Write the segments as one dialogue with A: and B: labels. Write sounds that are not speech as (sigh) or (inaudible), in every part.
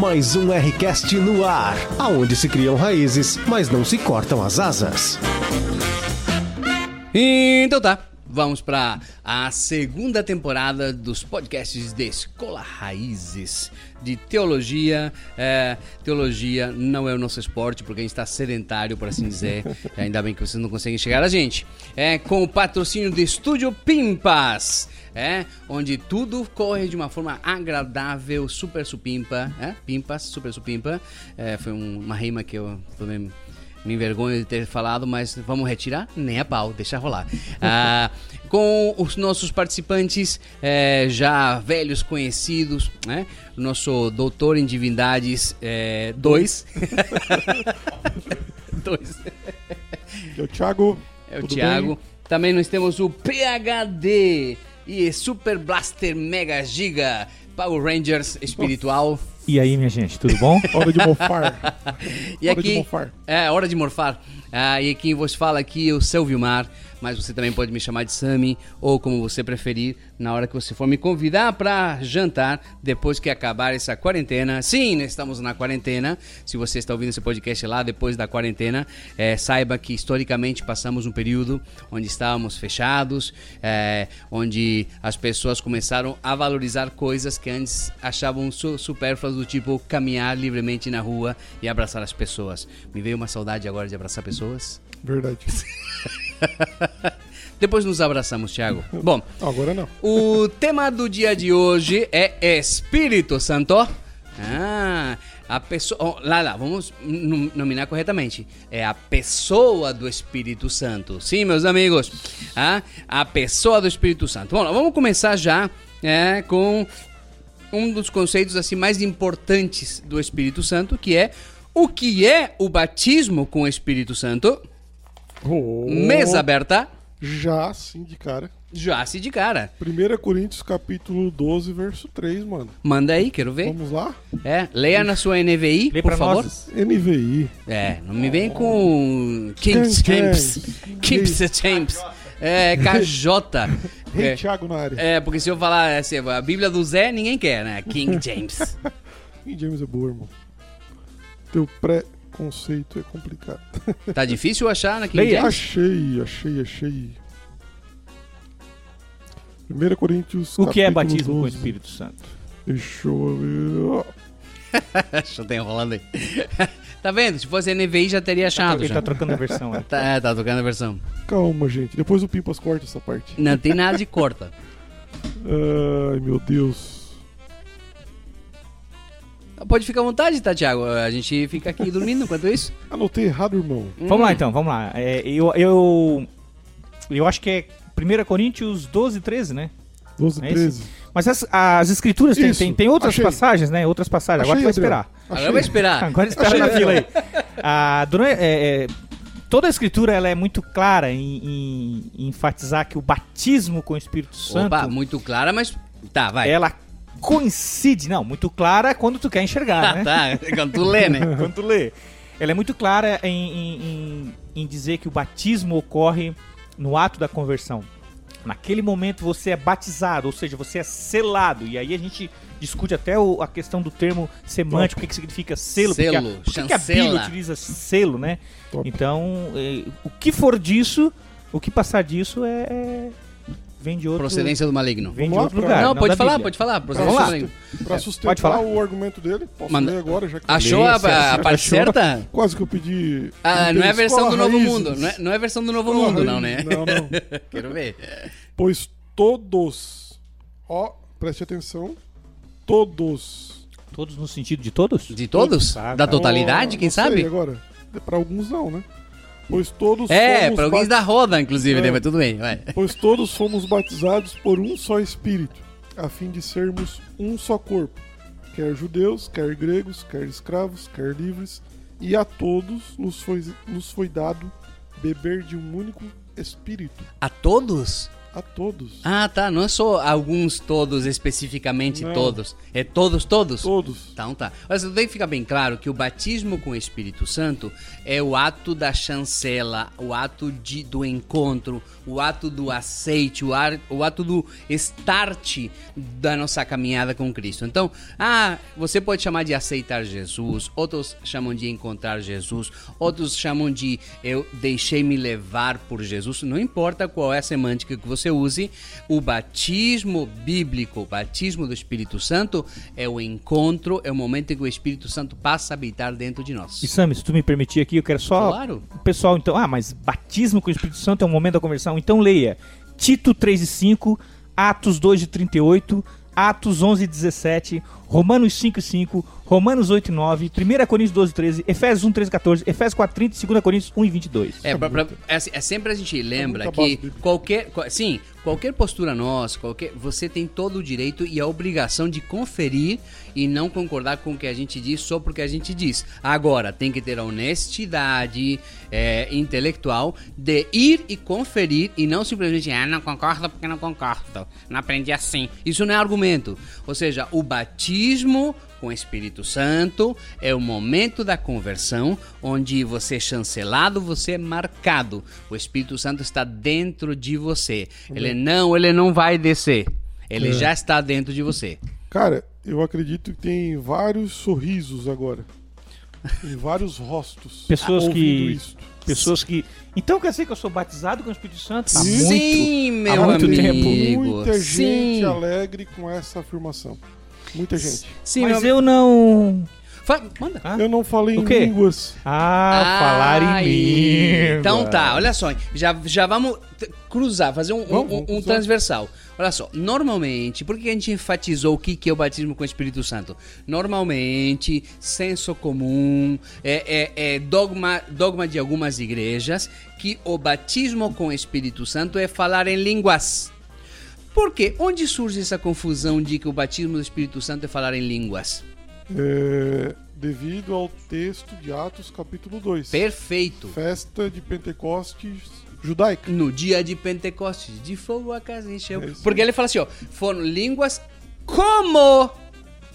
A: Mais um Rcast no ar, aonde se criam raízes, mas não se cortam as asas.
B: Então tá, vamos para a segunda temporada dos podcasts de Escola Raízes de Teologia. É, teologia não é o nosso esporte, porque a gente está sedentário, por assim dizer. (laughs) Ainda bem que vocês não conseguem chegar a gente. É com o patrocínio do Estúdio Pimpas. É, onde tudo corre de uma forma agradável, super supimpa, é? Pimpas, super supimpa. É, foi um, uma rima que eu também me envergonho de ter falado, mas vamos retirar? Nem a pau, deixa rolar. (laughs) Ah, com os nossos participantes é, já velhos conhecidos, né? O nosso doutor em divindades 2. dois.
C: Que é o Thiago.
B: É o
C: Tudo
B: Thiago.
C: bem?
B: Também nós temos o PHD e Super Blaster Mega Giga Power Rangers espiritual.
D: E aí, minha gente, tudo bom? (laughs)
C: Hora de mofar.
B: E
C: Hora
B: aqui,
C: de mofar.
B: É, hora de morfar. Ah, e quem vos fala aqui é o seu Vilmar, mas você também pode me chamar de Sami, ou como você preferir, na hora que você for me convidar para jantar, depois que acabar essa quarentena. Sim, estamos na quarentena. Se você está ouvindo esse podcast lá depois da quarentena, eh, saiba que historicamente passamos um período onde estávamos fechados, eh, onde as pessoas começaram a valorizar coisas que antes achavam su supérfluas, do tipo caminhar livremente na rua e abraçar as pessoas. Me veio uma saudade agora de abraçar pessoas.
C: Verdade. (laughs) (laughs)
B: Depois nos abraçamos, Thiago. Bom,
C: Agora não.
B: o tema do dia de hoje é Espírito Santo. Ah, a pessoa. lá, lá, vamos nom- nominar corretamente. É a pessoa do Espírito Santo. Sim, meus amigos. Ah, a pessoa do Espírito Santo. Bom, vamos começar já é, com um dos conceitos assim mais importantes do Espírito Santo, que é o que é o batismo com o Espírito Santo.
C: Oh,
B: Mesa aberta.
C: Já, sim, de cara.
B: Já se de cara.
C: 1 Coríntios, capítulo 12, verso 3, mano.
B: Manda aí, quero ver.
C: Vamos lá?
B: É, leia na sua NVI,
D: Lê
B: por favor.
D: nós.
C: NVI.
B: É, não me vem com James.
C: James.
B: King James. É, KJ.
C: Rei
B: É,
C: Thiago na área.
B: é, porque se eu falar assim, a Bíblia do Zé, ninguém quer, né? King (laughs) James.
C: King James é boa, irmão. Teu pré-conceito é complicado. (laughs)
B: Tá difícil achar na King
D: Leia.
B: James?
C: Achei, achei, achei. 1 Coríntios,
D: O que é batismo com o
C: 12.
D: Espírito Santo?
C: Deixa eu ver.
B: Deixa eu ter enrolando aí. (laughs) tá vendo? Se fosse NVI já teria achado.
D: Ele
B: já.
D: tá trocando a versão. né? (laughs)
B: Tá, é, tá tocando a versão.
C: Calma, gente. Depois o Pimpas corta essa parte.
B: Não tem nada de corta.
C: Ai, meu Deus.
B: Pode ficar à vontade, tá, Thiago? A gente fica aqui dormindo enquanto isso. (laughs)
C: Anotei errado, irmão.
D: Vamos lá então, vamos lá. É, eu, eu, eu acho que é 1 Coríntios 12, 13, né?
C: 12,
D: É
C: 13.
D: Mas as, as escrituras tem,
C: Isso,
D: tem, tem outras
C: achei.
D: passagens, né? Outras passagens. Agora tu vai
C: Achei,
D: esperar.
C: Achei.
B: Agora vai esperar. (laughs)
D: Agora espera na fila aí. Ah, durante- é, é, toda a escritura ela é muito clara em, em- em enfatizar que o batismo com o Espírito Santo
B: Opa, muito clara, mas. Tá, vai.
D: ela coincide, não, muito clara quando tu quer enxergar, (laughs) né?
B: tá, quando tu lê, né? (laughs)
D: Quando tu lê. Ela é muito clara em, em- em- em dizer que o batismo ocorre no ato da conversão. Naquele momento você é batizado, ou seja, você é selado. E aí a gente discute até o- a questão do termo semântico, o que, que significa selo. porque a-
B: Selo,
D: por que, que a Bíblia utiliza selo, né?
C: Top.
D: Então, eh, o que for disso, o que passar disso é, é- vem de outro,
B: Procedência do maligno.
D: vem de
C: Vamos lá,
D: outro
C: pra-
D: lugar.
B: não, pode
D: da
B: falar,
D: Bíblia.
B: pode falar.
D: Vamos
B: Procedência
D: lá.
B: do maligno.
C: Pra sustentar
D: Pode falar.
C: o argumento dele, posso
B: Manda.
C: ler agora, já que
B: Achou a, a, a parte certa?
C: Quase que eu pedi.
B: Ah, não é a versão
C: Escola
B: do Novo
C: Raízes.
B: Mundo. Não é, não é a versão do Novo
C: Escola
B: Mundo, não, né?
C: Raízes. Não, não. (laughs)
B: Quero ver.
C: Pois todos, ó, preste atenção, todos.
D: Todos no sentido de todos?
B: De todos?
D: Todos,
B: Da
D: tá.
B: totalidade,
C: Ó,
B: quem
C: não sei
B: sabe?
C: agora. Pra alguns não, né? Pois todos
B: É,
C: fomos
B: pra alguém
C: bat-
B: da roda, inclusive, né?
C: É.
B: Mas tudo bem, vai.
C: Pois todos fomos batizados por um só Espírito, a fim de sermos um só corpo, quer judeus, quer gregos, quer escravos, quer livres, e a todos nos foi, nos foi dado beber de um único Espírito.
B: A todos?
C: A todos.
B: Ah, tá. Não é só alguns todos, especificamente
C: Não.
B: todos. É todos, todos?
C: Todos.
B: Então tá. Mas tem que ficar bem claro que o batismo com o Espírito Santo é o ato da chancela, o ato de, do encontro, o ato do aceite, o, ar, o ato do start da nossa caminhada com Cristo. Então, ah, você pode chamar de aceitar Jesus, outros chamam de encontrar Jesus, outros chamam de eu deixei-me levar por Jesus. Não importa qual é a semântica que você use, o batismo bíblico, o batismo do Espírito Santo é o encontro, é o momento em que o Espírito Santo passa a habitar dentro de nós.
D: E Sam, se tu me permitir aqui, eu quero só.
B: Claro.
D: O pessoal, então. Ah, mas batismo com o Espírito Santo é o momento da conversão. Então leia Tito 3 e 5, Atos 2 de 38, Atos 11 e 17, Romanos 5 e 5, Romanos 8 e 9, 1 Coríntios 12 e 13, Efésios 1, 13 e 14, Efésios 4 30 e 2 Coríntios 1 e 22.
B: É, pra- pra- é, assim, é sempre a gente lembra
C: muita base
B: que qualquer, qual- sim, qualquer postura nossa, qualquer, você tem todo o direito e a obrigação de conferir e não concordar com o que a gente diz só porque a gente diz. Agora, tem que ter a honestidade é, intelectual de ir e conferir e não simplesmente, ah, não concordo porque não concordo, não aprendi assim. Isso não é argumento. Ou seja, o batismo com o Espírito Santo é o momento da conversão, onde você é chancelado, você é marcado. O Espírito Santo está dentro de você. Ele não, ele não vai descer. Ele
C: É.
B: já está dentro de você.
C: Cara, eu acredito que tem vários sorrisos agora. Tem vários rostos.
D: Pessoas que-
C: isto.
D: Pessoas que. Então quer dizer que eu sou batizado com o Espírito Santo? Há
C: Sim.
D: muito.
B: Sim, meu
D: há muito
B: amigo.
D: tempo.
C: Muita gente
B: Sim.
C: alegre com essa afirmação. Muita gente.
B: Sim,
D: Mas eu não.
B: Fa- Manda.
D: Ah?
C: Eu não falei
D: O
C: em
D: quê?
C: línguas.
D: Ah, falar em
B: Aí.
D: língua.
B: Então tá, olha só. Já, já vamos t- cruzar, fazer um, um-
C: Vamos,
B: um-
C: vamos
B: um
C: cruzar.
B: transversal. Olha só, normalmente, por que a gente enfatizou o que que é o batismo com o Espírito Santo? Normalmente, senso comum, é, é- é dogma, dogma de algumas igrejas, que o batismo com o Espírito Santo é falar em línguas. Por quê? Onde surge essa confusão de que o batismo do Espírito Santo é falar em línguas?
C: É, devido ao texto de Atos, capítulo 2.
B: Perfeito.
C: Festa de Pentecostes judaica.
B: No dia de Pentecostes, de fogo a casa encheu.
C: É
B: Porque ele fala assim, ó, foram línguas como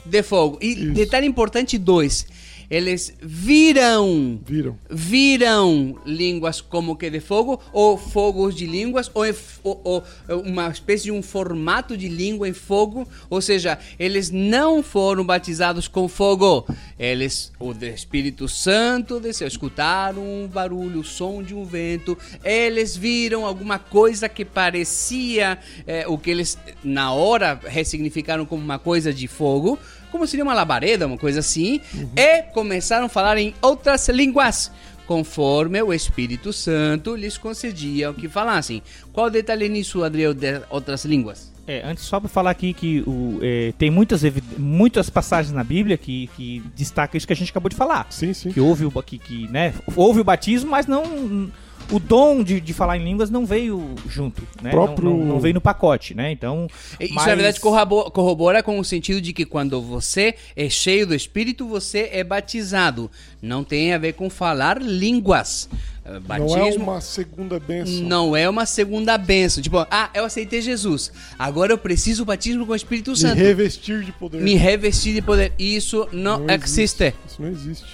B: de fogo. E
C: Isso.
B: detalhe importante dois, eles viram,
C: Viram?
B: viram línguas como que de fogo, ou fogos de línguas, ou, ou- ou uma espécie de um formato de língua em fogo, ou seja, eles não foram batizados com fogo, eles, o Espírito Santo desceu, escutaram um barulho, o som de um vento, eles viram alguma coisa que parecia eh, o que eles na hora ressignificaram como uma coisa de fogo, como seria uma labareda, uma coisa assim, e começaram a falar em outras línguas, conforme o Espírito Santo lhes concedia o que falassem. Qual o detalhe nisso, Adriel, de outras línguas?
D: É, antes só para falar aqui que o, é, tem muitas, muitas passagens na Bíblia que, que destacam isso que a gente acabou de falar.
C: Sim, sim.
D: Que houve o, que, que, né, houve o batismo, mas não. O dom de, de falar em línguas não veio junto, né?
C: Próprio-
D: Não, não- não veio no pacote, né? Então.
B: Isso,
D: mas-
B: na verdade, corrobora, corrobora com o sentido de que quando você é cheio do Espírito, você é batizado. Não tem a ver com falar línguas. Eh, Batismo
C: Não é uma segunda bênção.
B: não é uma segunda bênção. Tipo, ah, eu aceitei Jesus. Agora eu preciso do batismo com o Espírito
C: Me
B: Santo.
C: revestir de poder.
B: Me revestir de poder. Isso não, existe.
C: Isso não existe.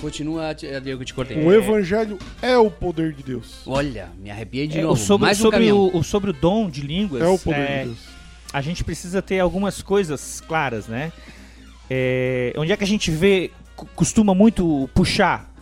B: Continua, que eu te cortei.
C: O evangelho é o poder de Deus.
B: Olha, me arrepiei de
D: É,
B: novo.
D: o sobre,
B: Mais um
D: sobre,
B: caminhão.
D: o, o- sobre o dom de línguas.
C: É o poder
D: é,
C: de Deus.
D: a gente precisa ter algumas coisas claras, né? É, onde é que a gente vê, costuma muito puxar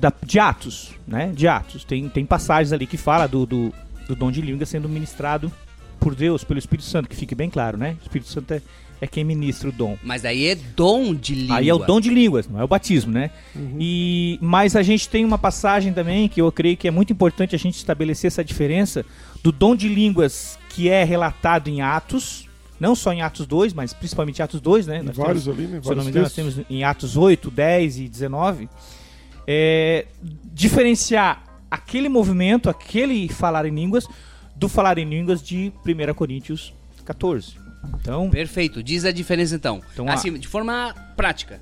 D: da- de Atos, né? De Atos. Tem, tem passagens ali que fala do, do, do dom de língua sendo ministrado por Deus, pelo Espírito Santo, que fique bem claro, né? O Espírito Santo é, é quem ministra o dom.
B: Mas aí é dom de língua.
D: Aí é o dom de línguas, não é o batismo, né?
C: Uhum.
D: E mas a gente tem uma passagem também que eu creio que é muito importante a gente estabelecer essa diferença do dom de línguas que é relatado em Atos, não só em Atos 2, mas principalmente em Atos 2, né? Nós
C: vários
D: temos-
C: ali, né?
D: se eu não me engano, nós temos em Atos 8, 10 e 19. É, diferenciar aquele movimento, aquele falar em línguas, do falar em línguas de 1 Coríntios 14. Então,
B: Perfeito. Diz a diferença então.
D: Então,
B: assim, de forma prática.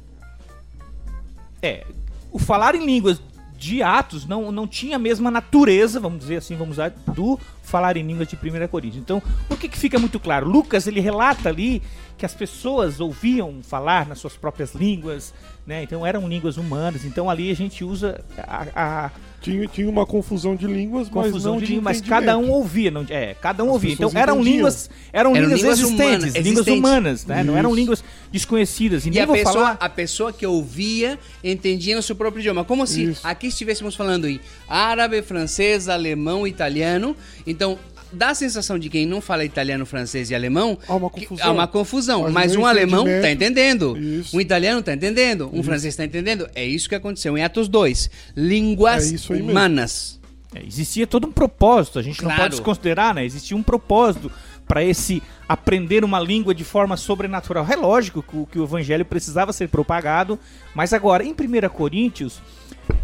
D: É, o falar em línguas de Atos não, não tinha a mesma natureza, vamos dizer assim, vamos usar, do falar em línguas de 1 Coríntios. Então, por que, que fica muito claro? Lucas, ele relata ali que as pessoas ouviam falar nas suas próprias línguas, né? Então eram línguas humanas. Então ali a gente usa a, a
C: tinha, tinha uma confusão de línguas, mas
D: confusão
C: não
D: de línguas, mas cada um ouvia, não, é, cada um
C: As
D: ouvia. Então eram
C: entendiam.
D: línguas, eram,
B: Eram
D: línguas,
B: línguas
D: existentes,
B: humanas,
D: línguas humanas, né? Não eram
C: Isso.
D: línguas desconhecidas. E,
B: E
D: nem
B: a
D: vou
B: pessoa,
D: falar
B: a pessoa que ouvia entendia no seu próprio idioma. Como se
C: Isso.
B: aqui estivéssemos falando em árabe, francês, alemão, italiano. Então, dá a sensação de quem não fala italiano, francês e alemão.
C: Há uma
B: que-
C: confusão.
B: Há uma confusão.
C: Mas
B: Mas um alemão está entendendo.
C: Isso.
B: Um italiano está entendendo. Um francês está entendendo. É isso que aconteceu em Atos 2. Línguas
C: É isso
B: humanas.
D: É, existia todo um propósito, a gente não
B: Claro.
D: pode desconsiderar, né? Existia um propósito para esse aprender uma língua de forma sobrenatural. É lógico que o, que o evangelho precisava ser propagado, mas agora, em 1 Coríntios,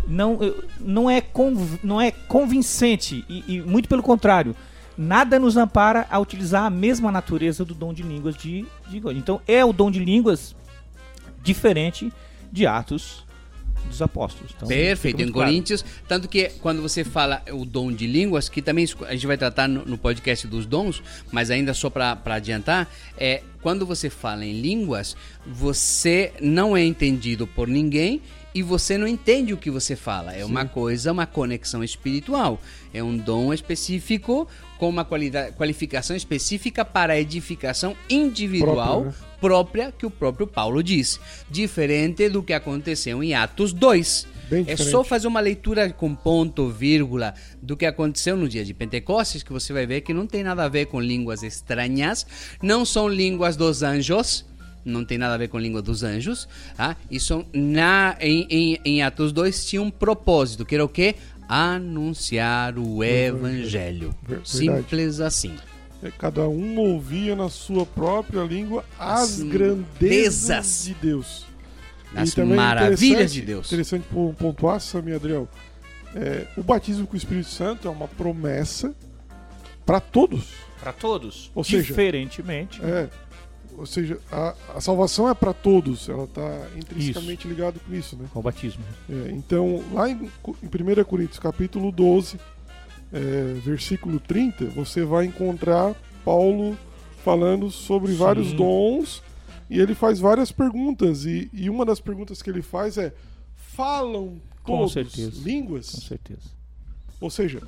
D: não, eh, não, é, conv- não é convincente, e, e muito pelo contrário. Nada nos ampara a utilizar a mesma natureza do dom de línguas de, de God. Então, é o dom de línguas diferente de Atos dos Apóstolos. Então,
B: Perfeito, em
D: claro.
B: Coríntios. Tanto que quando você fala o dom de línguas, que também a gente vai tratar no, no podcast dos dons, mas ainda só para adiantar, é quando você fala em línguas, você não é entendido por ninguém e você não entende o que você fala. É uma coisa, uma conexão espiritual. É um dom específico com uma qualificação específica para edificação individual
C: Própria, né?
B: própria que o próprio Paulo diz. Diferente do que aconteceu em Atos 2.
C: Bem
B: é
C: diferente.
B: só fazer uma leitura com ponto, vírgula, do que aconteceu no dia de Pentecostes, que você vai ver que não tem nada a ver com línguas estranhas, não são línguas dos anjos, não tem nada a ver com língua dos anjos, tá? Isso na, em, em, em Atos 2 tinha um propósito, que era o quê? Anunciar o evangelho.
C: Ver- verdade.
B: Simples assim.
C: É, Cada um ouvia na sua própria língua as
B: As
C: grandezas
B: grandezas
C: de Deus.
B: As
C: também
B: maravilhas de Deus.
C: Interessante pon- pontuar, Samir Adriel. É, o batismo com o Espírito Santo é uma promessa para todos.
D: Para todos.
C: Ou seja,
D: diferentemente.
C: É, ou seja, a, a salvação é para todos. Ela está intrinsecamente ligada com isso, né?
D: Com o batismo.
C: É, então, lá em, em 1 Coríntios, capítulo 12, é, versículo 30, você vai encontrar Paulo falando sobre
D: Sim.
C: vários dons e ele faz várias perguntas. E, e uma das perguntas que ele faz é: falam
D: Com
C: todos
D: certeza.
C: línguas?
D: Com certeza.
C: Ou seja,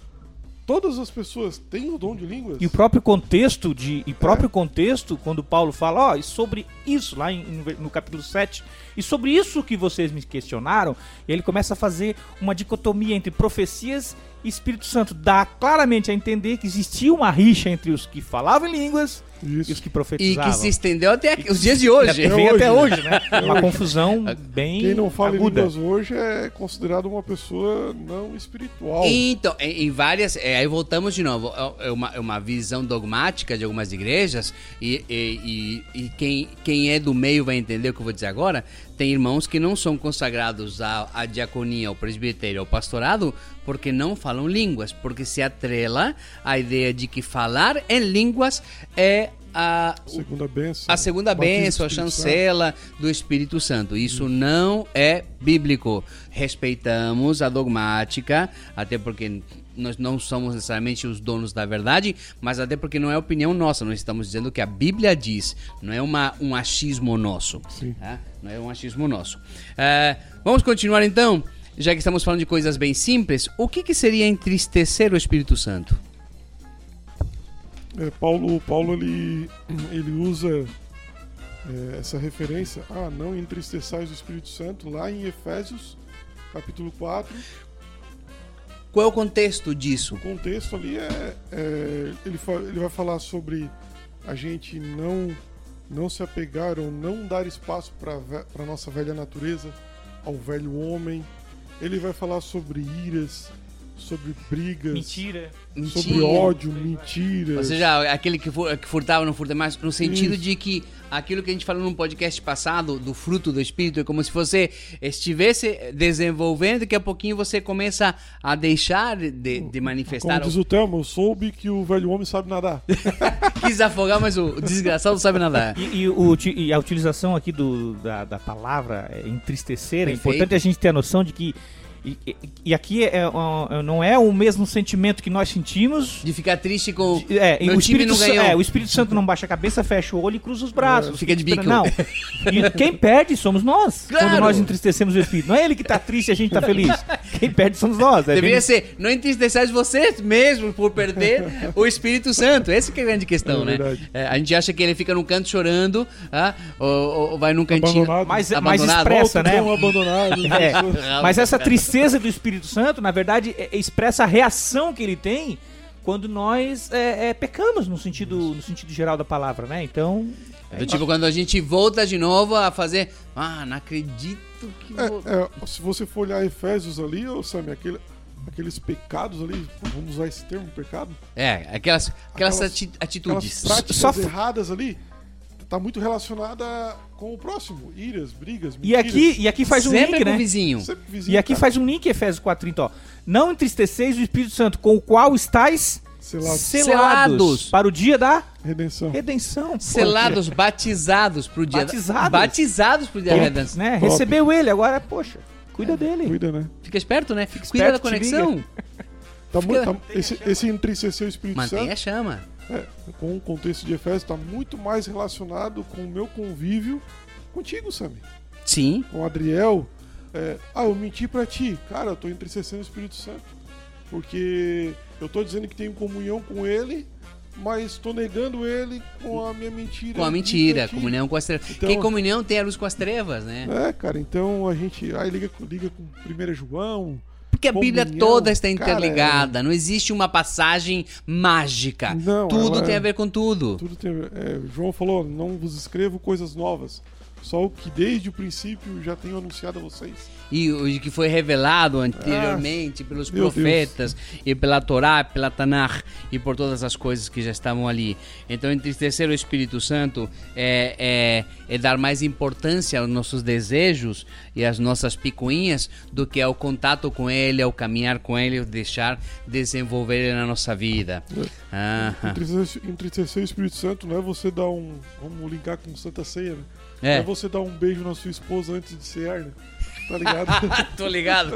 C: todas as pessoas têm o dom de línguas?
D: E o próprio contexto de e próprio contexto quando Paulo fala, ó, e sobre isso lá em- no capítulo 7, e sobre isso que vocês me questionaram, ele começa a fazer uma dicotomia entre profecias Espírito Santo, dá claramente a entender que existia uma rixa entre os que falavam línguas e os
C: Isso.
D: que
B: E
D: profetizavam.
B: que se estendeu até aqui- os dias de hoje.
D: E vem
C: hoje,
D: até
C: né?
D: hoje, né? (laughs) Uma
C: hoje.
D: confusão bem
C: Quem não fala em
D: aguda.
C: línguas hoje é considerado uma pessoa não espiritual.
B: Então, em, em várias. é, aí voltamos de novo. É uma, é uma visão dogmática de algumas igrejas, e, e, e- e quem, quem é do meio vai entender o que eu vou dizer agora. Tem irmãos que não são consagrados à, à diaconia, ao presbitério, ao pastorado, porque não falam línguas, porque se atrela a ideia de que falar em línguas é a,
C: Segunda benção.
B: a segunda bênção, a chancela do Espírito Santo. Isso não é bíblico. Respeitamos a dogmática, até porque nós não somos necessariamente os donos da verdade, mas até porque não é opinião nossa. Nós estamos dizendo que a Bíblia diz, não é uma, um achismo nosso.
C: Sim.
B: tá? Não é um achismo nosso. É, vamos continuar então, já que estamos falando de coisas bem simples. O que, que seria entristecer o Espírito Santo?
C: É, Paulo, Paulo ele, ele usa é, essa referência, ah, não entristeçais o Espírito Santo, lá em Efésios, capítulo 4.
B: Qual é o contexto disso?
C: O contexto ali é, é, ele, ele vai falar sobre a gente não, não se apegar ou não dar espaço para a nossa velha natureza, ao velho homem. Ele vai falar sobre iras, sobre brigas,
D: Mentira.
C: sobre
B: Mentira.
C: ódio, mentiras.
B: Ou seja, aquele que furtava não furta mais, no sentido
C: Isso.
B: de que aquilo que a gente falou num podcast passado, do fruto do Espírito, é como se você estivesse desenvolvendo e daqui a pouquinho você começa a deixar de, de manifestar.
C: Como diz o Thelma, eu soube que o velho homem sabe nadar. (laughs)
B: Quis afogar, mas o desgraçado não sabe nadar.
D: E, e o e a utilização aqui do, da, da palavra é, entristecer, é
B: Perfeito.
D: importante a gente ter a noção de que E, e- e aqui é, é, não é o mesmo sentimento que nós sentimos.
B: De ficar triste com.
D: de- É,
B: meu
D: o
B: time
D: Espírito,
B: não
D: Sa-
B: ganhou.
D: é, o Espírito Santo não baixa a cabeça, fecha o olho e cruza os braços.
B: Fica de bico.
D: Não. E (laughs) quem perde somos nós.
B: Claro.
D: Quando nós entristecemos o Espírito. Não é ele que tá triste e a gente tá feliz. (laughs) Quem perde somos nós. É
B: Deveria
D: bem-
B: ser, não entristeçais vocês mesmo por perder o Espírito Santo. Essa que é a grande questão,
C: É
B: né? É, a gente acha que ele fica num canto chorando, ah, ou, ou- vai num cantinho.
C: Abandonado.
D: Mas, mas
B: Abandonado.
D: expressa, né?
C: Cão abandonado. (laughs)
D: É, mas essa tristeza do Espírito Santo, na verdade, é- expressa a reação que ele tem quando nós é, é, pecamos no sentido, no sentido geral da palavra, né? Então.
B: Do tipo, quando a gente volta de novo a fazer. Ah, não acredito que. vou-
C: É, é, se você for olhar Efésios ali, ô Sammy, aquele, aqueles pecados ali, vamos usar esse termo, pecado?
B: É, aquelas, aquelas,
C: Aquelas-
B: ati- atitudes.
C: Aquelas práticas
D: Só
C: erradas ali, tá muito relacionada com o próximo. Iras, brigas,
D: E aqui, e aqui faz um
B: Sempre
D: link,
B: com o
D: né?
B: vizinho.
C: Sempre vizinho,
D: E aqui
C: cara.
D: faz um link, Efésios 4:30, ó. Não entristeceis o Espírito Santo, com o qual estáis
C: Selado.
D: selados,
B: Selados.
D: para o dia da
C: Redenção.
D: redenção.
B: Selados, batizados pro dia.
D: Batizados.
B: Batizados pro dia da
D: Pô,
B: redenção.
D: né?
C: Top.
D: Recebeu ele, agora, poxa, cuida dele.
C: Cuida, né?
B: Fica esperto, né? Cuida
D: esperto,
B: da conexão.
C: Tá
B: Fica-
C: tá- esse, esse entristecer o Espírito
B: Mantenha a
C: Santo,
B: chama.
C: É, com o contexto de Efésios, está muito mais relacionado com o meu convívio contigo, Sammy.
B: Sim.
C: Com o Adriel. É, ah, eu menti pra ti. Cara, eu tô entristecendo o Espírito Santo. Porque eu tô dizendo que tenho comunhão com ele, mas tô negando ele com a minha mentira.
B: Com a mentira, comunhão com as trevas.
C: Então-
B: Quem comunhão tem a luz com as trevas, né?
C: É, cara, então a gente. Aí liga, com- liga com 1 João.
B: Porque a Bíblia toda está
C: cara,
B: interligada. Não existe uma passagem mágica.
C: Não,
B: tudo
C: ela
B: tem
C: é-
B: a ver com tudo.
C: Tudo tem. É, João falou: não vos escrevo coisas novas. Só o que desde o princípio já tenho anunciado a vocês.
B: E o que foi revelado anteriormente pelos
C: meu
B: profetas e pela Torá, pela Tanakh e por todas as coisas que já estavam ali. Então, entristecer o Espírito Santo é, é, é dar mais importância aos nossos desejos e às nossas picuinhas do que ao contato com Ele, ao caminhar com Ele, ao deixar desenvolver Ele na nossa vida. Ah,
C: Entristecer, entristecer o Espírito Santo não é você dar um. Vamos linkar com Santa Ceia, né?
B: É.
C: É você dar um beijo na sua esposa antes de cear, né? Tá ligado? (laughs)
B: Tô ligado.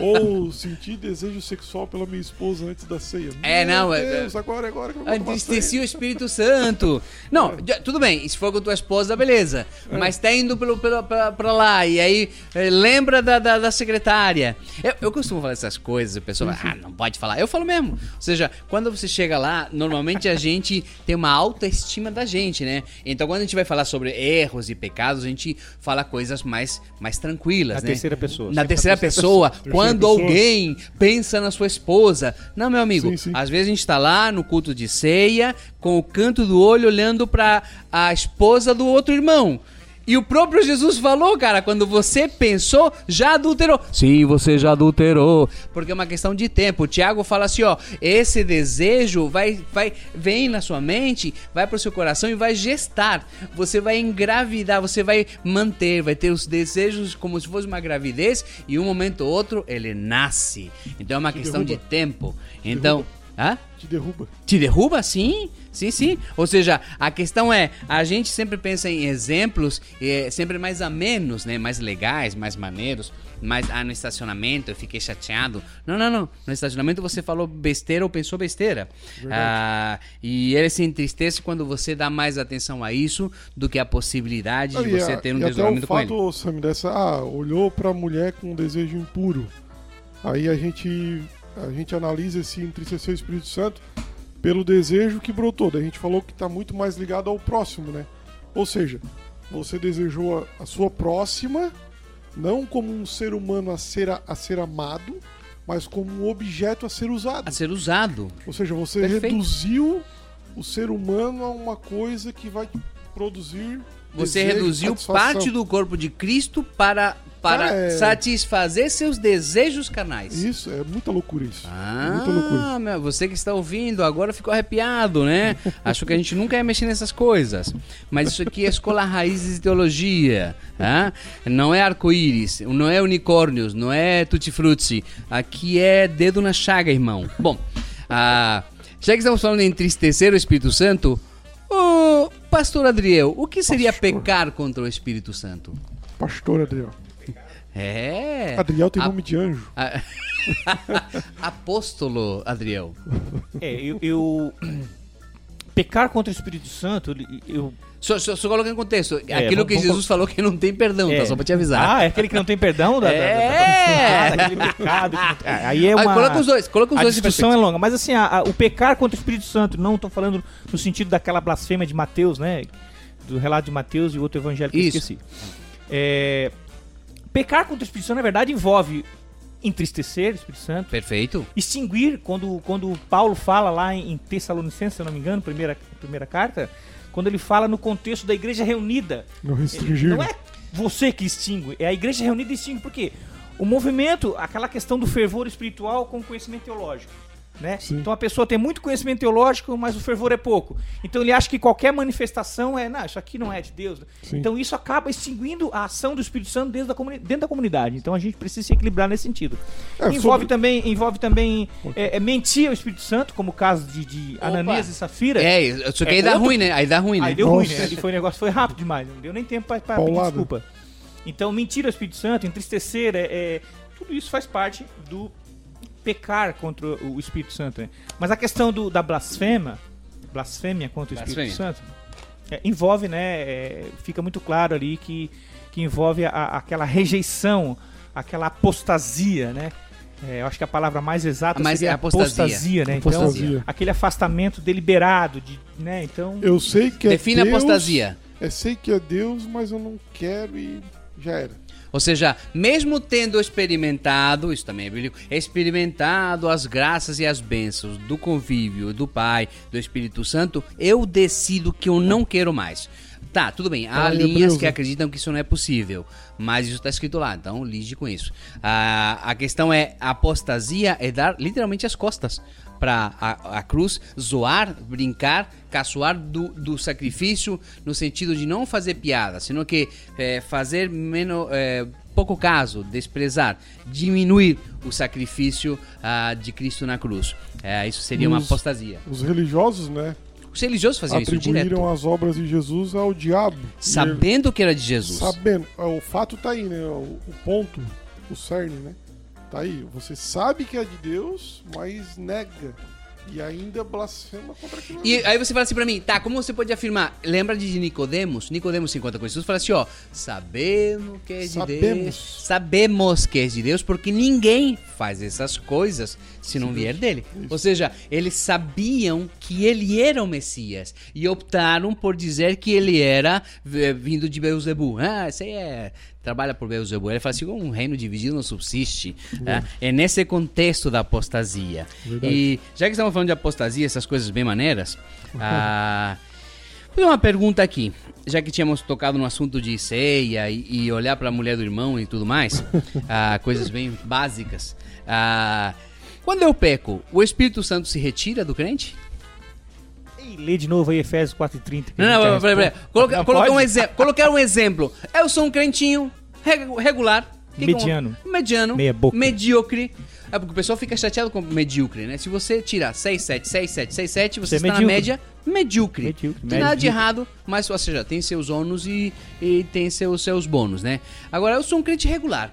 C: Ou sentir desejo sexual pela minha esposa antes da ceia.
B: É,
C: Meu
B: não, é-
C: Deus, agora, agora que eu
B: Entristeci o Espírito Santo. Não, já- tudo bem, se for com tua esposa, beleza. Mas tá indo pelo, pelo, pra, pra lá, e aí eh, lembra da, da, da secretária. Eu, eu costumo falar essas coisas, a pessoa fala, ah, não pode falar. Eu falo mesmo. Ou seja, quando você chega lá, normalmente a gente tem uma alta estima da gente, né? Então quando a gente vai falar sobre erros e pecados, a gente fala coisas mais, mais tranquilas,
D: Na
B: né?
D: terceira pessoa.
B: Na terceira pessoa, quando
C: pessoa.
B: alguém pensa na sua esposa. Não, meu amigo,
C: Sim, sim.
B: às vezes a gente tá lá no culto de ceia, com o canto do olho olhando pra a esposa do outro irmão. E o próprio Jesus falou, cara, quando você pensou, já adulterou. Sim, você já adulterou. Porque é uma questão de tempo. O Tiago fala assim, ó, esse desejo vai, vai, vem na sua mente, vai pro seu coração e vai gestar. Você vai engravidar, você vai manter, vai ter os desejos como se fosse uma gravidez e um momento ou outro ele nasce. Então é uma questão de
C: derruba.
B: tempo. Então, hã?
C: Te derruba.
B: Te derruba? Sim, sim, sim. Ou seja, a questão é, a gente sempre pensa em exemplos é, sempre mais amenos, né? Mais legais, mais maneiros. Mas, ah, no estacionamento eu fiquei chateado. Não, não, não. No estacionamento você falou besteira ou pensou besteira. Ah, e ele se entristece quando você dá mais atenção a isso do que a possibilidade de
C: E
B: você
C: a-
B: ter um desdobramento com ele.
C: fato, Sammy, dessa, ah, olhou pra mulher com um desejo impuro. Aí a gente, a gente analisa esse entristecer o Espírito Santo pelo desejo que brotou. Daí a gente falou que tá muito mais ligado ao próximo, né? Ou seja, você desejou a, a sua próxima, não como um ser humano a ser, a, a ser amado, mas como um objeto a ser usado.
B: A ser usado.
C: Ou seja, você
B: Perfeito.
C: reduziu o ser humano a uma coisa que vai produzir.
B: Você
C: desejo,
B: reduziu parte do corpo de Cristo para, para
C: Cara, é-
B: satisfazer seus desejos carnais.
C: Isso, é muita loucura isso. é
B: Ah,
C: muita loucura.
B: meu, você que está ouvindo agora ficou arrepiado, né? (laughs) Acho que a gente nunca ia mexer nessas coisas. Mas isso aqui é Escola Raízes de Teologia. Tá? Não é arco-íris, não é unicórnios, não é tutti-frutti. Aqui é dedo na chaga, irmão. Bom, ah, já que estamos falando em entristecer o Espírito Santo, ô, Pastor Adriel, o que seria
C: Pastor.
B: pecar contra o Espírito Santo?
C: Pastor Adriel.
B: É.
C: Adriel tem
B: A-
C: nome de anjo.
B: a- (laughs) Apóstolo Adriel.
D: É, eu, eu- Pecar contra o Espírito Santo, eu.
B: Só, só, só coloca em contexto.
D: É,
B: Aquilo
D: vamos-
B: que
D: vamos-
B: Jesus falou que não tem perdão, tá? Só pra te avisar.
D: Ah, é aquele que não tem perdão? Da, da- da-
B: É.
D: da- daquele pecado. que Aí é uma.
B: coloca os dois, coloca os
D: a
B: dois em
D: discussão é longa, mas assim, a- a- o pecar contra o Espírito Santo, não estou falando no sentido daquela blasfêmia de Mateus, né? Do relato de Mateus e outro evangelho que eu
B: Isso.
D: esqueci. É, pecar contra o Espírito Santo, na verdade, envolve entristecer o Espírito Santo,
B: Perfeito.
D: extinguir, quando, quando Paulo fala lá em, em Tessalonicenses, se eu não me engano, primeira, primeira carta, quando ele fala no contexto da igreja reunida.
C: Não restringir.
D: Não é você que extingue, é a igreja reunida que extingue. Por quê? O movimento, aquela questão do fervor espiritual com conhecimento teológico. Né? Então a pessoa tem muito conhecimento teológico, mas o fervor é pouco. Então ele acha que qualquer manifestação é, não, isso aqui não é de Deus.
C: Sim.
D: Então isso acaba extinguindo a ação do Espírito Santo dentro da, comuni- dentro da comunidade. Então a gente precisa se equilibrar nesse sentido.
C: É,
D: envolve
C: sobre-
D: também, envolve também é, é, mentir ao Espírito Santo, como o caso de, de. Ananias e Safira.
B: É, que
D: É,
B: aí dá
D: outro-
B: ruim, né? Aí dá ruim, né?
D: Aí deu ruim, né? Foi, o negócio foi rápido demais, não deu nem tempo pra pedir
C: Paulada.
D: desculpa. Então, mentir ao Espírito Santo, entristecer, é, é- tudo isso faz parte do pecar contra o Espírito Santo. né? Mas a questão do, da blasfema, blasfêmia contra o Espírito
B: Blasfêmia.
D: Santo, é, envolve, né? é, fica muito claro ali que, que envolve a- aquela rejeição, aquela apostasia, né? É, eu acho que a palavra mais exata
B: Mas
D: seria
B: é apostasia.
D: apostasia, né?
C: Apostasia.
D: Então, aquele afastamento deliberado, de, né? Então,
C: Eu sei que é
B: Define
C: Deus.
B: apostasia.
C: Eu sei que é Deus, mas eu não quero e já era.
B: Ou seja, mesmo tendo experimentado, isso também é bíblico, experimentado as graças e as bênçãos do convívio do Pai, do Espírito Santo, eu decido que eu não quero mais. Tá, tudo bem. Há linhas que acreditam que isso não é possível, mas isso está escrito lá, então lide com isso. Ah, a questão é: a apostasia é dar literalmente as costas para a, a cruz, zoar, brincar, caçoar do, do sacrifício, no sentido de não fazer piada, sino que é, fazer menos. é, pouco caso, desprezar, diminuir o sacrifício ah, de Cristo na cruz. É, isso seria uma
C: Os-
B: apostasia.
C: Os religiosos, né?
B: Os religiosos faziam isso
C: atribuíram
B: direto,
C: as obras de Jesus ao diabo. E
B: sabendo que era de Jesus.
C: Sabendo. O fato tá aí, né? O ponto, o cerne, né? Tá aí. Você sabe que é de Deus, mas nega. E ainda blasfema contra aquilo.
B: E aí você fala assim pra mim, tá, como você pode afirmar? Lembra de Nicodemos? Nicodemos se encontra com Jesus fala assim, ó, sabemos que é de
C: Sabemos.
B: Deus. Sabemos que é de Deus, porque ninguém faz essas coisas se não vier dele. Ou seja, eles sabiam que ele era o Messias e optaram por dizer que ele era eh, vindo de Beuzebu. Ah, esse aí é trabalha por Beuzebu. Ele fala assim, um reino dividido não subsiste. Ah, é nesse contexto da apostasia.
C: Verdade.
B: E já que estamos falando de apostasia, essas coisas bem maneiras, ah, vou fazer uma pergunta aqui. Já que tínhamos tocado no assunto de ceia e, e olhar para a mulher do irmão e tudo mais, (laughs) ah, coisas bem básicas. Ah, quando eu peco, o Espírito Santo se retira do crente?
D: Lê de novo aí Efésios 4,30. que a
B: Não, não,
D: já
B: peraí, peraí. Coloca,
D: Não
B: colocar, um exemplo, colocar um exemplo. Eu sou um crentinho regu- regular. Que eu-
D: Mediano.
B: mediano.
D: Meia boca.
B: Medíocre. É porque o pessoal fica chateado com medíocre, né? Se você tirar 6, 7, 6, 7, 6, 7, você
D: Você é
B: está na
D: medíocre.
B: média medíocre.
D: Medíocre,
B: Não tem nada de errado, mas, ou seja, tem seus ônus e, e tem seus, seus bônus, né? Agora, eu sou um crente regular.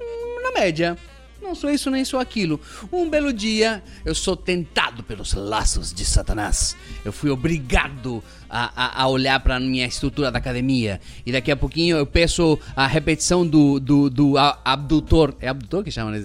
B: Hum, Na média. Não sou isso nem sou aquilo. Um belo dia, eu sou tentado pelos laços de Satanás. Eu fui obrigado a, a, a olhar para minha estrutura da academia. E daqui a pouquinho eu peço a repetição do, do, do a- abdutor. É abdutor que chama? né?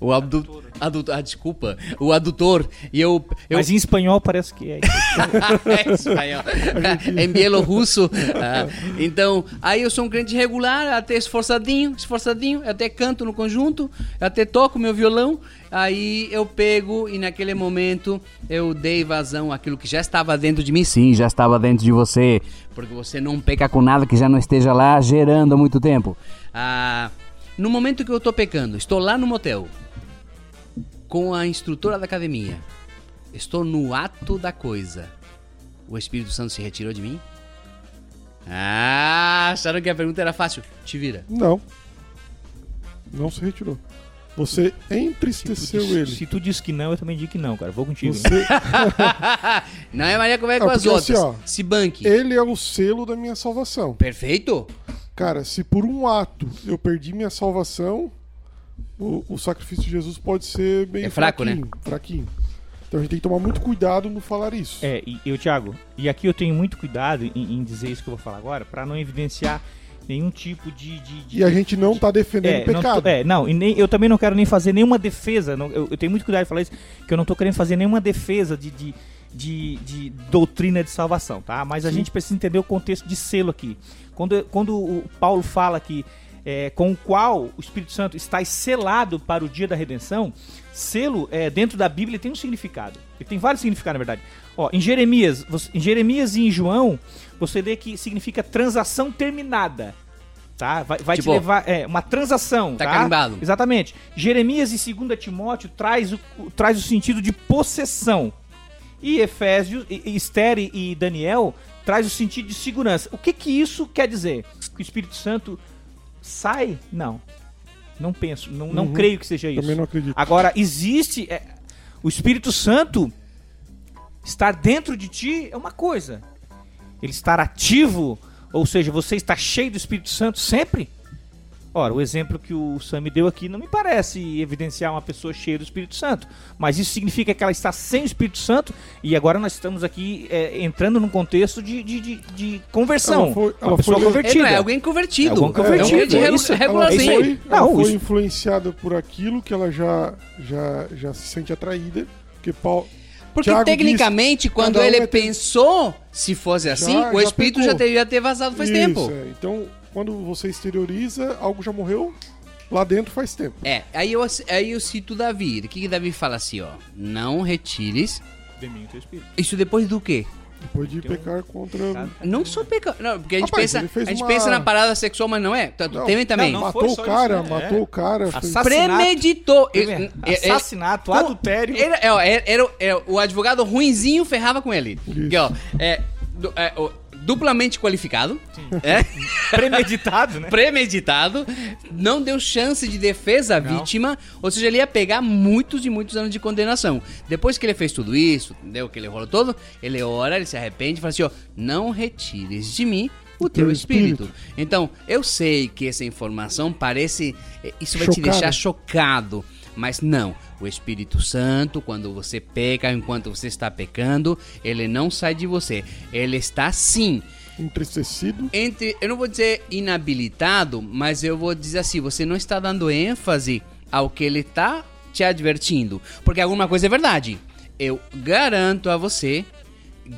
B: O abdutor. Adutor, ah, desculpa. O adutor. E eu. eu
D: Mas em espanhol parece que é. (laughs)
B: é espanhol. (laughs) em bielorrusso. Ah, então, aí eu sou um crente regular, até esforçadinho, esforçadinho, eu até canto no conjunto, eu até toco meu violão. Aí eu pego e naquele momento eu dei vazão àquilo que já estava dentro de mim. Sim, já estava dentro de você. Porque você não peca com nada que já não esteja lá gerando há muito tempo. Ah, no momento que eu estou pecando, estou lá no motel com a instrutora da academia. Estou no ato da coisa. O Espírito Santo se retirou de mim? Ah, acharam que a pergunta era fácil? Te vira.
C: Não. Não se retirou. Você entristeceu
D: se,
C: ele.
D: se tu disse que não, eu também digo que não, cara. Vou contigo. hein?
C: Você, (laughs)
B: Não é Maria como é com
C: Ah,
B: as
C: assim,
B: outras.
C: ó,
B: Se banque.
C: ele é o selo da minha salvação.
B: Perfeito?
C: Cara, se por um ato eu perdi minha salvação, o, o sacrifício de Jesus pode ser bem
B: É fraco, né?
C: fraquinho, fraquinho. Então a gente tem que tomar muito cuidado no falar isso.
D: É, e eu, Thiago, e aqui eu tenho muito cuidado em, em dizer isso que eu vou falar agora, pra não evidenciar nenhum tipo de. de- de-
C: E a gente não tá defendendo
D: é,
C: o
D: não,
C: pecado.
D: tô- é, não, e nem, eu também não quero nem fazer nenhuma defesa. não- eu, eu tenho muito cuidado de falar isso, que eu não tô querendo fazer nenhuma defesa de, de, de, de doutrina de salvação, tá? Mas a
C: Sim.
D: gente precisa entender o contexto de selo aqui. Quando, quando o Paulo fala que é, com o qual o Espírito Santo está selado para o dia da redenção, selo é, dentro da Bíblia tem um significado. Ele tem vários significados, na verdade. Ó, em Jeremias, você- em Jeremias e em João, você lê que significa transação terminada. Tá? Vai, vai
B: Tipo,
D: te levar. É, uma transação.
B: tá
D: Tá,
B: carimbado.
D: Exatamente. Jeremias e 2 Timóteo traz o, traz o sentido de possessão. E Efésios, e, e Esther e Daniel traz o sentido de segurança. O que que isso quer dizer? Que o Espírito Santo sai? Não. Não penso, não, não
C: Uhum.
D: creio que seja isso.
C: Também não acredito.
D: Agora, existe. é, o Espírito Santo estar dentro de ti é uma coisa. Ele estar ativo, ou seja, você está cheio do Espírito Santo sempre? Ora, o exemplo que o Sam me deu aqui não me parece evidenciar uma pessoa cheia do Espírito Santo. Mas isso significa que ela está sem o Espírito Santo e agora nós estamos aqui é, entrando num contexto de, de, de, de conversão.
C: Ela foi- ela
D: uma pessoa
C: foi-
B: Ele
D: convertida.
B: não é alguém convertido.
D: É alguém convertido,
B: É
D: é isso.
C: Ela foi, ela
D: Não,
C: foi
D: isso-
C: influenciada por aquilo que ela já, já, já se sente atraída. Porque Paulo.
B: Porque
C: Tiago
B: tecnicamente,
C: diz,
B: quando
C: um
B: ele
C: ter-
B: pensou, se fosse assim,
C: Já-
B: o
C: já
B: espírito
C: pecou.
B: já teria ter vazado faz
C: Isso,
B: tempo.
C: é. Então, quando você exterioriza, algo já morreu lá dentro faz tempo.
B: É, aí eu, aí eu cito Davi. O que, que Davi fala assim, ó? Não retires.
D: De mim, teu espírito.
B: Isso depois do quê?
C: Depois de
D: Tem um-
C: pecar contra.
B: Não só peca... Não, porque a gente,
C: Rapaz,
B: pensa, a gente
C: uma-
B: pensa na parada sexual, mas não é. Tá-
C: Não,
B: Tem também.
D: não, não.
C: Matou
D: foi
C: o cara,
D: isso, né?
C: matou
D: É.
C: o cara. fez-
D: Assassinato.
B: Premeditou.
D: Teve
B: Ele- ele-
D: Assassinato,
B: ele-
D: adultério.
B: Era, é, era, era- é, o advogado ruinzinho ferrava com ele.
C: Isso.
B: Porque, ó, é, du- é, o- duplamente qualificado. É, (laughs)
D: Premeditado, né?
B: premeditado, não deu chance de defesa à
D: Não.
B: vítima, ou seja, ele ia pegar muitos e muitos anos de condenação. Depois que ele fez tudo isso, entendeu? Aquele rolo todo, ele ora, ele se arrepende e fala assim, ó, não retires de mim o teu espírito.
C: espírito.
B: Então, eu sei que essa informação parece, eh, isso vai te
C: Chocada.
B: deixar chocado, mas não. O Espírito Santo, quando você peca, enquanto você está pecando, ele não sai de você. Ele está sim
C: Entristecido.
B: entre, eu não vou dizer inabilitado, mas eu vou dizer assim, você não está dando ênfase ao que ele está te advertindo, porque alguma coisa é verdade. Eu garanto a você,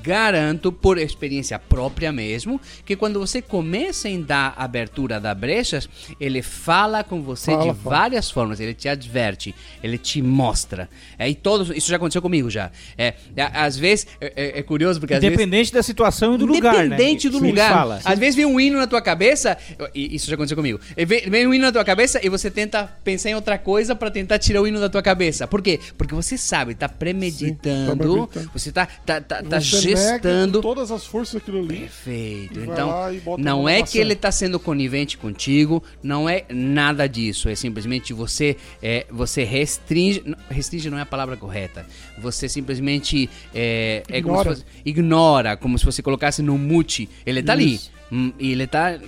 B: garanto por experiência própria mesmo, que quando você começa em dar abertura da brechas, ele fala com você
C: Fala,
B: de
C: fala.
B: várias formas, ele te adverte, ele te mostra. É, e todos, isso já aconteceu comigo já. É, a- às vezes é, é- é curioso porque às vezes
D: Independente da situação e do lugar, né?
B: Independente do
D: Sim, ele
B: lugar.
D: fala.
B: Às vezes vem um hino na tua cabeça, e isso já aconteceu comigo. Vem, vem um hino na tua cabeça e você tenta pensar em outra coisa pra tentar tirar o hino da tua cabeça. Por quê? Porque você sabe, tá premeditando,
C: premeditando.
B: você tá, tá, tá, tá
C: Você nega
B: gestando.
C: com todas as forças aquilo ali.
B: Perfeito. Então, não é que ele tá sendo conivente contigo, não é nada disso. É simplesmente você, é, você restringe. não, Restringe não é a palavra correta. Você simplesmente é, é como se
C: Ignora.
B: fosse, ignora, como se você colocasse no mute. Ele tá ali. Hum, E ele tá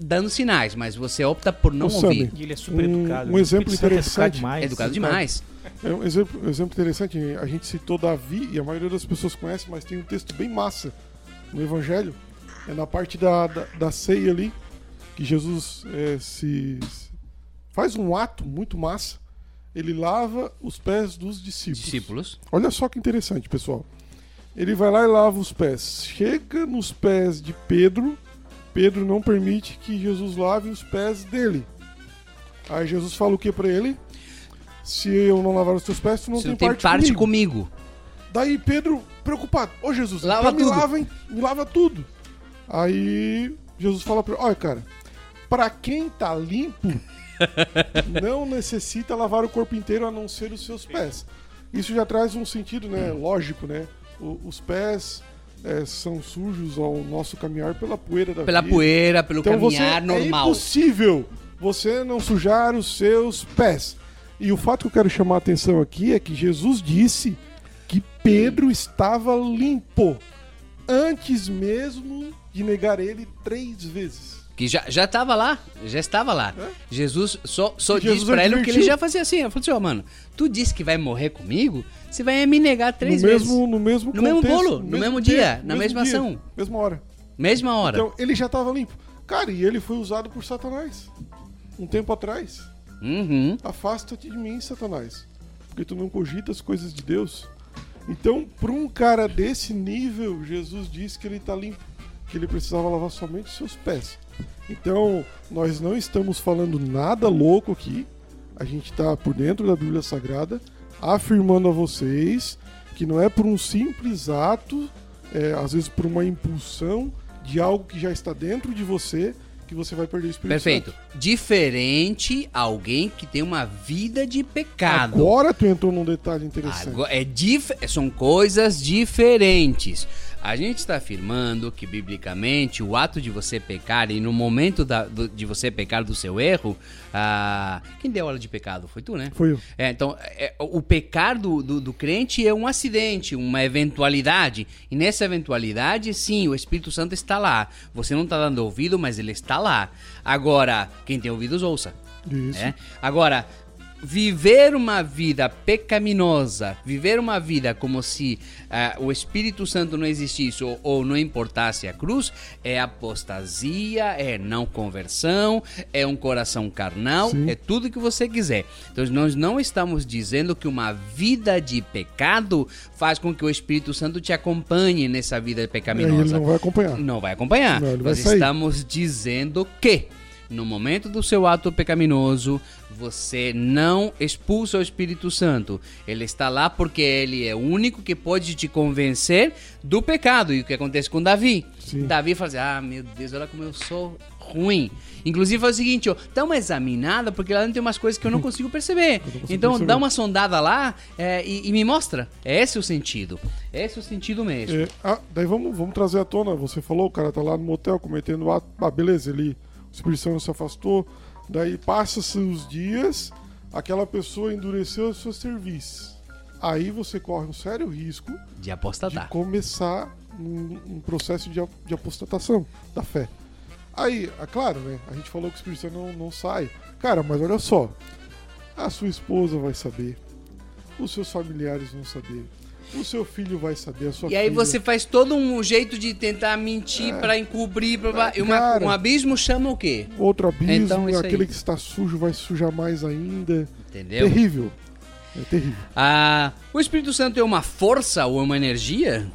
B: dando sinais, mas você opta por não
C: Ô,
B: ouvir.
C: Sammy,
D: E ele é super
C: Um-
D: educado.
C: um exemplo
D: é
C: interessante.
D: demais.
B: É educado demais.
C: É um exemplo, um exemplo interessante, a gente citou Davi, e a maioria das pessoas conhece, mas tem um texto bem massa no Evangelho. É na parte da, da, da ceia ali, que Jesus é, se faz um ato muito massa. Ele lava os pés dos discípulos.
B: Discípulos.
C: Olha só que interessante, pessoal. Ele vai lá e lava os pés. Chega nos pés de Pedro. Pedro não permite que Jesus lave os pés dele. Aí Jesus fala o que pra ele? Se eu não lavar os teus pés, tu não
B: Você
C: tem
B: não tem
C: parte,
B: parte
C: comigo.
B: comigo.
C: Daí Pedro, preocupado, ô Jesus,
B: Lava
C: então me
B: tudo.
C: lava, hein? me lava tudo. Aí Jesus fala pra ele, olha cara, pra quem tá limpo, (laughs) não necessita lavar o corpo inteiro a não ser os seus pés. Isso já traz um sentido, né, lógico, né? O- os pés é, são sujos ao nosso caminhar pela poeira da
B: Pela
C: vida.
B: poeira, pelo
C: Então você,
B: caminhar
C: é
B: normal.
C: impossível você não sujar os seus pés. E o fato que eu quero chamar a atenção aqui é que Jesus disse que Pedro estava limpo antes mesmo de negar ele três vezes.
B: Que já, já tava lá, já estava lá. Jesus só, só
C: Jesus
B: disse pra ele o que ele já fazia assim. Ele falou assim, ó, mano, tu disse que vai morrer comigo, você vai me negar três
C: no
B: vezes.
C: mesmo, no mesmo
B: No mesmo
C: contexto,
B: bolo, no mesmo dia, na mesma
C: dia,
B: ação.
C: Mesma hora.
B: Mesma hora.
C: Então, ele já estava limpo. Cara, e ele foi usado por Satanás. Um tempo atrás.
B: Uhum.
C: Afasta-te de mim, Satanás. Porque tu não cogita as coisas de Deus. Então, para um cara desse nível, Jesus disse que ele está limpo. Que ele precisava lavar somente os seus pés. Então, nós não estamos falando nada louco aqui. A gente está por dentro da Bíblia Sagrada, afirmando a vocês que não é por um simples ato, é, às vezes por uma impulsão de algo que já está dentro de você, que você vai perder o Espírito
B: Perfeito.
C: Santo.
B: Diferente alguém que tem uma vida de pecado.
C: Agora tu entrou num detalhe interessante.
B: Agora, é dif são coisas diferentes. A gente está afirmando que, biblicamente, o ato de você pecar e no momento da- do- de você pecar do seu erro, ah, quem deu aula de pecado? Foi tu, né?
C: Foi eu.
B: É, então, é, o pecar do, do, do crente é um acidente, uma eventualidade. E nessa eventualidade, sim, o Espírito Santo está lá. Você não está dando ouvido, mas ele está lá. Agora, quem tem ouvidos, ouça.
C: Isso.
B: É? Agora, viver uma vida pecaminosa, viver uma vida como se ah, o Espírito Santo não existisse ou, ou não importasse a cruz, é apostasia, é não conversão, é um coração carnal,
C: Sim.
B: é tudo que você quiser. Então, nós não estamos dizendo que uma vida de pecado faz com que o Espírito Santo te acompanhe nessa vida pecaminosa.
C: ele não vai acompanhar.
B: Não vai acompanhar.
C: Não, vai
B: Nós
C: sair.
B: estamos dizendo que no momento do seu ato pecaminoso, você não expulsa o Espírito Santo. Ele está lá porque ele é o único que pode te convencer do pecado. E o que acontece com Davi?
C: Sim.
B: Davi fala assim: Ah, meu Deus, olha como eu sou ruim. Inclusive faz o seguinte, ó, dá uma examinada, porque lá tem umas coisas que eu não consigo perceber. (laughs)
C: consigo
B: então
C: perceber.
B: dá uma sondada lá é, e, e me mostra. Esse é o sentido. Esse é o sentido mesmo.
C: É, ah, daí vamos, vamos trazer à tona. Você falou, o cara tá lá no motel cometendo ato. Ah, beleza, ele. O Espírito Santo se afastou. Daí passa-se os dias, aquela pessoa endureceu o seu serviço. Aí você corre um sério risco
B: De
C: de
B: apostatar.
C: começar um, um processo de, a- de apostatação da fé. Aí, é claro, né? A gente falou que o Espírito Santo não, não sai. Cara, mas olha só. A sua esposa vai saber. Os seus familiares vão saber. O seu filho vai saber. A sua
B: E aí
C: filha.
B: você faz todo um jeito de tentar mentir pra encobrir. Pra... e uma-
C: É. Cara.
B: um abismo chama o quê?
C: Outro abismo,
B: Então, aí.
C: aquele que está sujo vai sujar mais ainda.
B: Entendeu?
C: Terrível. É terrível.
B: Ah, o Espírito Santo é uma força ou é uma energia?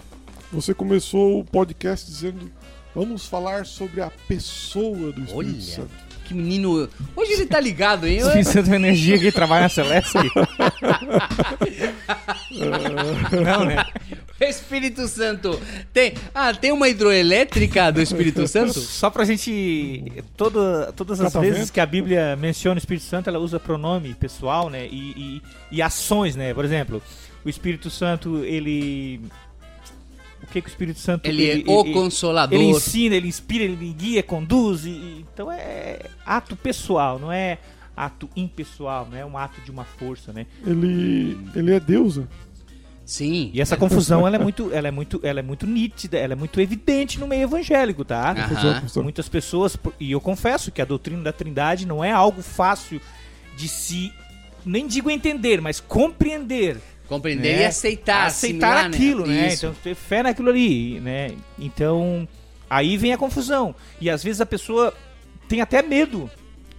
C: Você começou o podcast dizendo: vamos falar sobre a pessoa do Espírito
B: Olha,
C: Santo.
B: Que menino. Hoje ele tá ligado, hein?
D: Espírito Santo é uma energia que trabalha na Celeste. (laughs) Não, né?
B: Espírito Santo tem. Ah, tem uma hidroelétrica do Espírito Santo? (laughs)
D: Só pra gente. Todo, todas as vezes que a Bíblia menciona o Espírito Santo, ela usa pronome pessoal, né? E, e, e ações, né? Por exemplo, o Espírito Santo, ele. O que, que o Espírito Santo
B: Ele é o consolador.
D: Ele ensina, ele inspira, ele guia, conduz. E, então é ato pessoal, não é ato impessoal, não é um ato de uma força, né?
C: Ele, ele é Deus. né?
B: Sim.
D: E essa confusão ela é muito, ela é muito, ela é muito nítida, ela é muito evidente no meio evangélico, tá?
C: Confusão.
D: Muitas pessoas, e eu confesso que a doutrina da Trindade não é algo fácil de se, nem digo entender, mas compreender.
B: Compreender
D: né?
B: e aceitar.
D: aceitar
B: assimilar,
D: aquilo, né?
B: Isso.
D: Então ter fé naquilo ali, né? Então aí vem a confusão e às vezes a pessoa tem até medo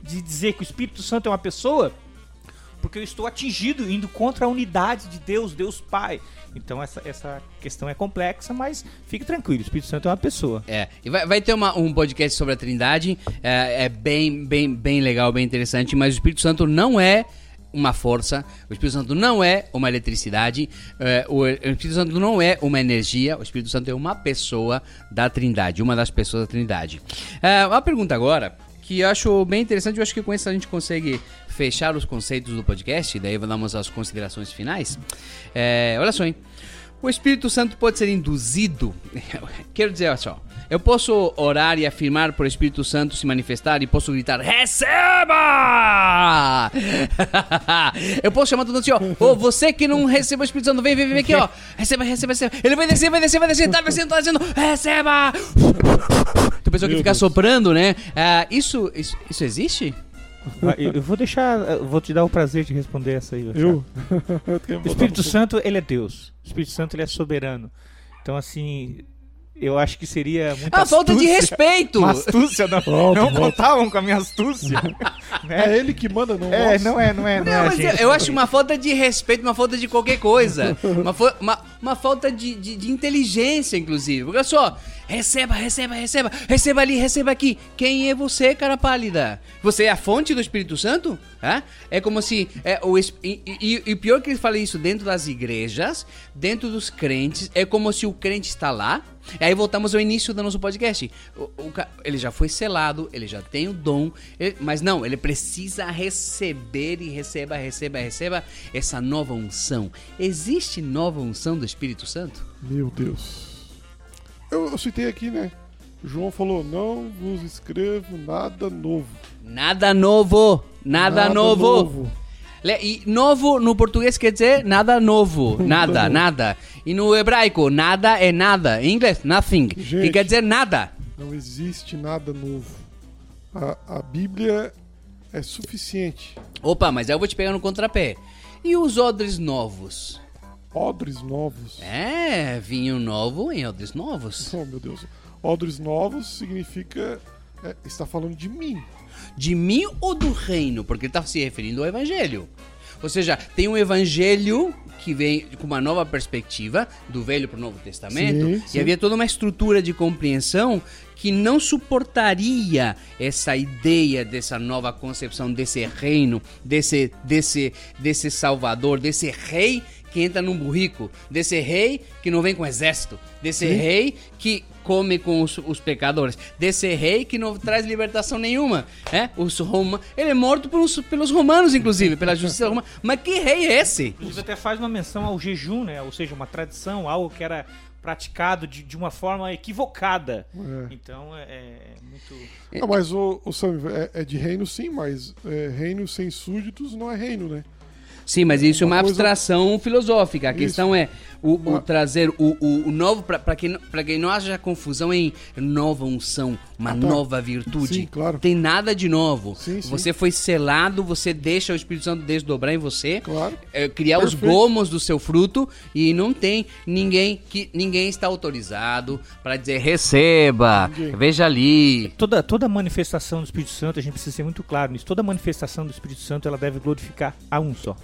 D: de dizer que o Espírito Santo é uma pessoa porque eu estou atingido indo contra a unidade de Deus, Deus Pai. Então essa, essa questão é complexa, mas fique tranquilo, o Espírito Santo é uma pessoa.
B: É, e vai, vai ter uma- um podcast sobre a Trindade, é, é bem, bem, bem legal, bem interessante, mas o Espírito Santo não é uma força, o Espírito Santo não é uma eletricidade, é, o, Espírito Santo não é uma energia, o Espírito Santo é uma pessoa da Trindade, uma das pessoas da Trindade. É, uma pergunta agora, que eu acho bem interessante, eu acho que com isso a gente consegue fechar os conceitos do podcast, daí vamos às considerações finais. É, olha só, hein? O Espírito Santo pode ser induzido. (laughs) Quero dizer, olha só. Eu posso orar e afirmar por Espírito Santo se manifestar e posso gritar: Receba! (laughs) Eu posso chamar todo mundo assim, ó. Ô, você que não recebeu o Espírito Santo, vem, vem, vem aqui, ó. Receba, receba, receba. Ele vai descer, vai descer, vai descer. Tá descendo, tá descendo. Receba! (laughs) pessoa que
C: Meu
B: fica
C: Deus.
B: soprando, né? Ah, isso, isso, isso existe?
D: Ah, Eu vou deixar, vou te dar o prazer de responder essa aí.
C: Eu? (laughs) Eu
D: O Espírito Santo, ele é Deus. O Espírito Santo, ele é soberano. Então, assim, eu acho que seria muita
B: Ah, falta de respeito!
D: Uma astúcia, não,
C: Pronto,
D: não
C: pronto.
D: contavam com a minha astúcia. (laughs) né?
C: É ele que manda, não
D: É,
C: nós.
D: não é, não é, não,
B: Não,
D: é,
B: mas eu,
D: gente.
B: eu acho uma falta de respeito, uma falta de qualquer coisa. (laughs) Uma, uma, uma falta de, de, de inteligência, inclusive. Olha só, receba, receba, receba, receba ali, receba aqui. Quem é você, cara pálida? Você é a fonte do Espírito Santo? Hã? É como se. É, o, e, e, e pior que ele fala isso dentro das igrejas, dentro dos crentes, é como se o crente está lá. E aí voltamos ao início do nosso podcast. O- o ele já foi selado, ele já tem o dom, ele- mas não, ele precisa receber e receba, receba, receba essa nova unção. Existe nova unção do Espírito Santo?
C: Meu Deus. Eu, eu citei aqui, né? João falou: não vos escrevo nada novo.
B: Nada novo, nada, novo. Le- E novo no português quer dizer nada novo, (laughs) nada,
C: novo.
B: nada. E no hebraico, nada é nada. Em inglês, nothing, que
C: Gente.
B: quer dizer nada.
C: Não existe nada novo. A, a Bíblia é suficiente.
B: Opa, mas aí eu vou te pegar no contrapé. E os odres novos?
C: Odres novos.
B: É, vinho novo em odres novos. (laughs)
C: Oh, meu Deus. Odres novos significa. é, está falando de mim.
B: De mim ou do reino? Porque ele está se referindo ao evangelho. Ou seja, tem um evangelho que vem com uma nova perspectiva, do Velho para o Novo Testamento,
C: Sim,
B: e
C: sim.
B: havia toda uma estrutura de compreensão que não suportaria essa ideia dessa nova concepção desse reino, desse, desse, desse salvador, desse rei que entra num burrico, desse rei que não vem com exército, desse
C: Sim.
B: rei que come com os, os pecadores, desse rei que não traz libertação nenhuma, é? Os Roma, ele é morto pelos, pelos romanos, inclusive, pela justiça romana. Mas que rei é esse?
D: Inclusive até faz uma menção ao jejum, né? Ou seja, uma tradição, algo que era praticado de, de uma forma equivocada.
C: É.
D: Então é, é muito.
C: Não, mas o, o Sam, é, é de reino sim, mas é, reino sem súditos não é reino, né?
B: Sim, mas isso é uma
C: Uma coisa-
B: abstração filosófica. A
C: Isso.
B: questão é o, o
C: Uma-
B: trazer o, o, o novo para que, não- pra que não haja confusão em nova unção, uma
C: Ah, tá.
B: nova virtude.
C: Sim, claro.
B: Tem nada de novo.
C: Sim, sim.
B: Você foi selado, você deixa o Espírito Santo desdobrar em você.
C: Claro.
B: é, criar os
C: Perfeito.
B: gomos do seu fruto e não tem ninguém que ninguém está autorizado para dizer receba,
C: Ninguém.
B: veja ali.
D: Toda, toda manifestação do Espírito Santo, a gente precisa ser muito claro nisso. Toda manifestação do Espírito Santo, ela deve glorificar a um só,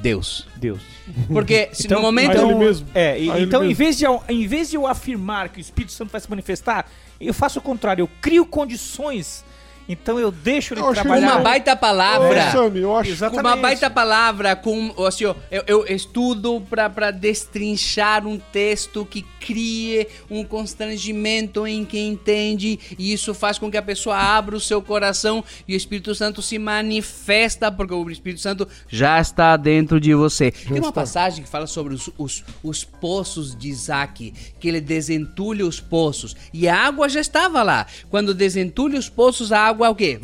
B: Deus.
D: Deus.
B: Porque se (laughs)
D: Então,
B: no momento
C: ele mesmo.
D: É, e-
C: A ele
D: então em
C: mesmo.
D: vez, de, eu- em vez de eu afirmar que o Espírito Santo vai se manifestar, eu faço o contrário, eu crio condições, então eu deixo ele
C: Eu que
B: com
D: trabalhar.
B: uma baita palavra,
C: Sammy, eu acho
B: com
D: Exatamente.
B: uma baita palavra, com assim, ó, eu, eu estudo pra pra destrinchar um texto que crie um constrangimento em quem entende e isso faz com que a pessoa abra o seu coração e o Espírito Santo se manifesta porque o Espírito Santo já está dentro de você. Tem uma
C: está.
B: passagem que fala sobre os, os, os poços de Isaac, que ele desentulha os poços e a água já estava lá. Quando desentulha os poços, a água é o quê?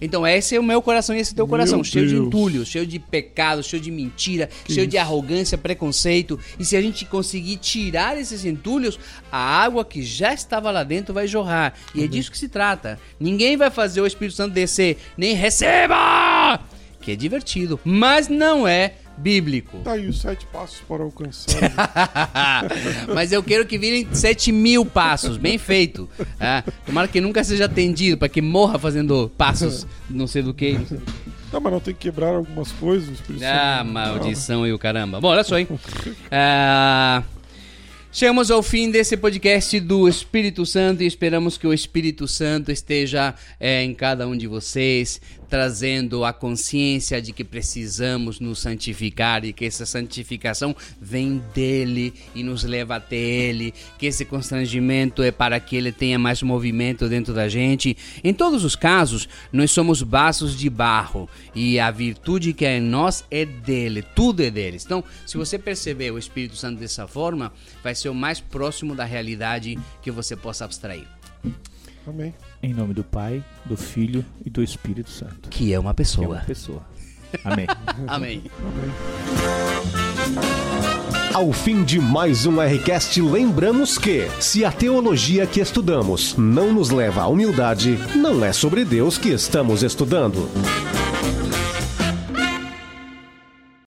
B: Então esse é o meu coração e esse é o teu
C: Meu
B: coração, cheio de
C: Deus.
B: entulho, cheio de pecado, cheio de mentira, cheio de arrogância, preconceito. E se a gente conseguir tirar esses entulhos, a água que já estava lá dentro vai jorrar. E é disso que se trata. Ninguém vai fazer o Espírito Santo descer, nem receba! Que é divertido, mas não é bíblico.
C: Tá aí os sete passos para alcançar. (laughs)
B: Mas eu quero que virem 7 mil passos, bem feito. Ah, tomara que nunca seja atendido, para que morra fazendo passos, não sei do que. Não
C: não, mas não tem que quebrar algumas coisas.
B: Ah, maldição e o caramba. Bom, olha só, hein? (laughs) Ah, chegamos ao fim desse podcast do Espírito Santo e esperamos que o Espírito Santo esteja eh, em cada um de vocês, trazendo a consciência de que precisamos nos santificar e que essa santificação vem dele e nos leva até ele, que esse constrangimento é para que ele tenha mais movimento dentro da gente. Em todos os casos, nós somos vasos de barro e a virtude que é em nós é dele, tudo é deles. Então, se você perceber o Espírito Santo dessa forma, vai ser o mais próximo da realidade que você possa abstrair,
C: Amém.
D: Em nome do Pai, do Filho e do Espírito Santo.
B: que é uma
D: Que é
B: pessoa.
D: uma pessoa. Amém. (laughs)
B: Amém.
C: Amém.
A: Ao fim de mais um Rcast, lembramos que, se a teologia que estudamos não nos leva à humildade, não é sobre Deus que estamos estudando.